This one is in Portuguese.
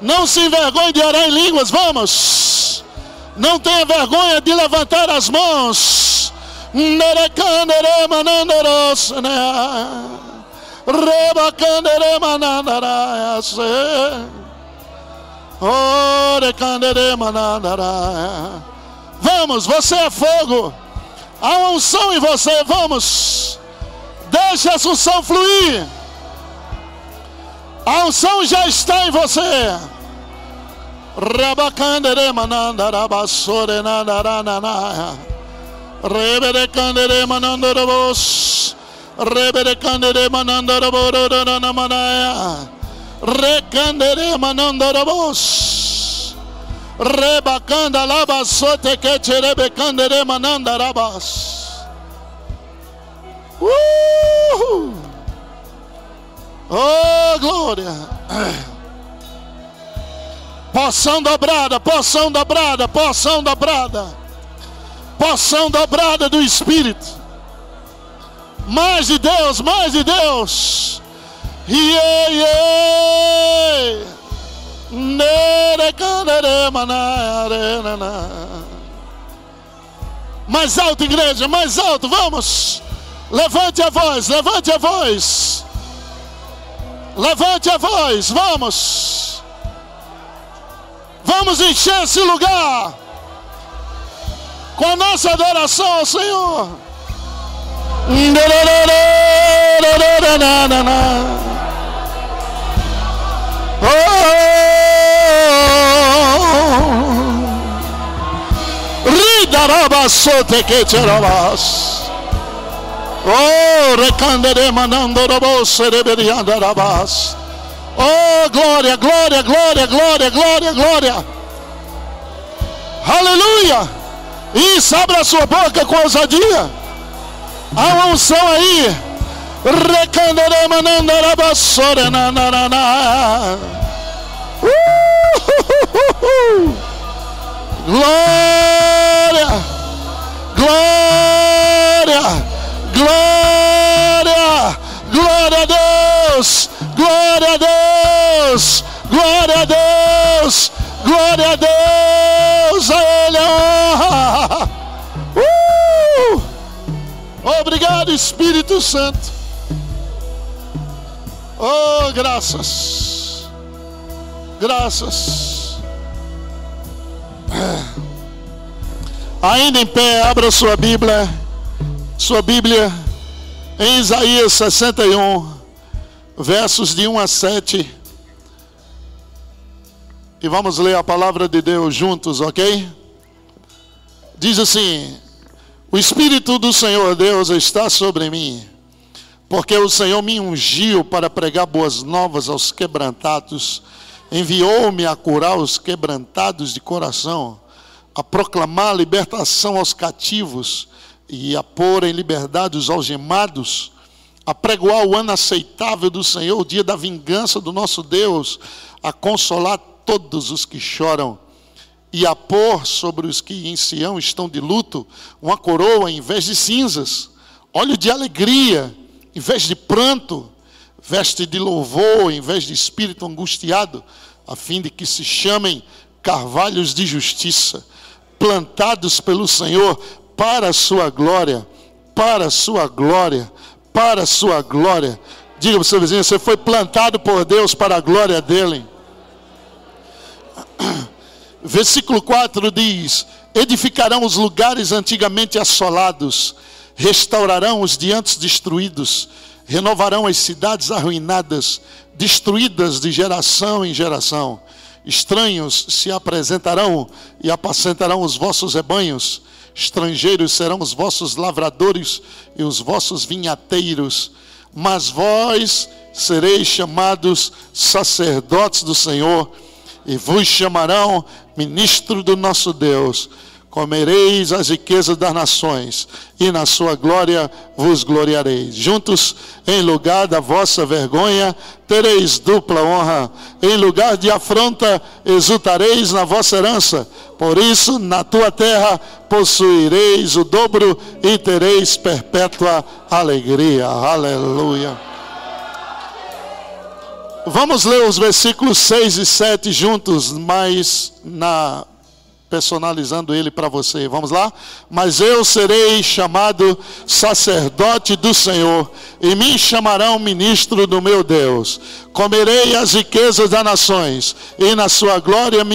Não se envergonhe de orar em línguas, vamos. Não tenha vergonha de levantar as mãos. Vamos, você é fogo. Há unção em você, vamos. Deixe a unção fluir. A unção já está em você. Rabacandere manandara basore nandaranana. Rebere candere manandarabos. Rebere candere manandaraboro manaya. Recandere manandarabos. Rebacanda laba sote que cherebe candere manandarabas. Uh! Oh, glória. Poção dobrada, poção dobrada, poção dobrada. Poção dobrada do Espírito. Mais de Deus, mais de Deus. Yeah, yeah. Mais alto, igreja, mais alto, vamos. Levante a voz, levante a voz. Levante a voz, vamos. Vamos encher esse lugar com a nossa adoração ao Senhor. Ridarabassote que tirabas. Oh, recandere manando robose reberianda rabas. Oh, glória, glória, glória, glória, glória, glória. Aleluia. Isso, abra a sua boca com ousadia. Há uma unção aí. Recandere manando rabassore na na na na. Uh, uh, uh, glória, Deus! Glória a Deus! Glória a Deus! Glória a Deus! A Ele a honra! Uh! Obrigado, Espírito Santo. Oh, graças. Graças. Ainda em pé, abra sua Bíblia sua Bíblia em Isaías 61, versos de 1 a 7. E vamos ler a palavra de Deus juntos, ok? Diz assim: O Espírito do Senhor Deus está sobre mim, porque o Senhor me ungiu para pregar boas novas aos quebrantados, enviou-me a curar os quebrantados de coração, a proclamar libertação aos cativos e a pôr em liberdade os algemados, a pregoar o ano aceitável do Senhor, o dia da vingança do nosso Deus, a consolar todos os que choram, e a pôr sobre os que em Sião estão de luto uma coroa em vez de cinzas, óleo de alegria em vez de pranto, veste de louvor em vez de espírito angustiado, a fim de que se chamem carvalhos de justiça, plantados pelo Senhor para a sua glória, para a sua glória, para a sua glória. Diga para o seu vizinho, você foi plantado por Deus para a glória dele. Versículo 4 diz: Edificarão os lugares antigamente assolados, restaurarão os diantes destruídos, renovarão as cidades arruinadas, destruídas de geração em geração. Estranhos se apresentarão e apacentarão os vossos rebanhos estrangeiros serão os vossos lavradores e os vossos vinhateiros, mas vós sereis chamados sacerdotes do Senhor, e vos chamarão ministro do nosso Deus comereis as riquezas das nações, e na sua glória vos gloriareis. Juntos, em lugar da vossa vergonha, tereis dupla honra. Em lugar de afronta, exultareis na vossa herança. Por isso, na tua terra, possuireis o dobro e tereis perpétua alegria. Aleluia. Vamos ler os versículos 6 e 7 juntos, mas na personalizando ele para você. Vamos lá? Mas eu serei chamado sacerdote do Senhor, e me chamarão ministro do meu Deus. Comerei as riquezas das nações, e na sua glória me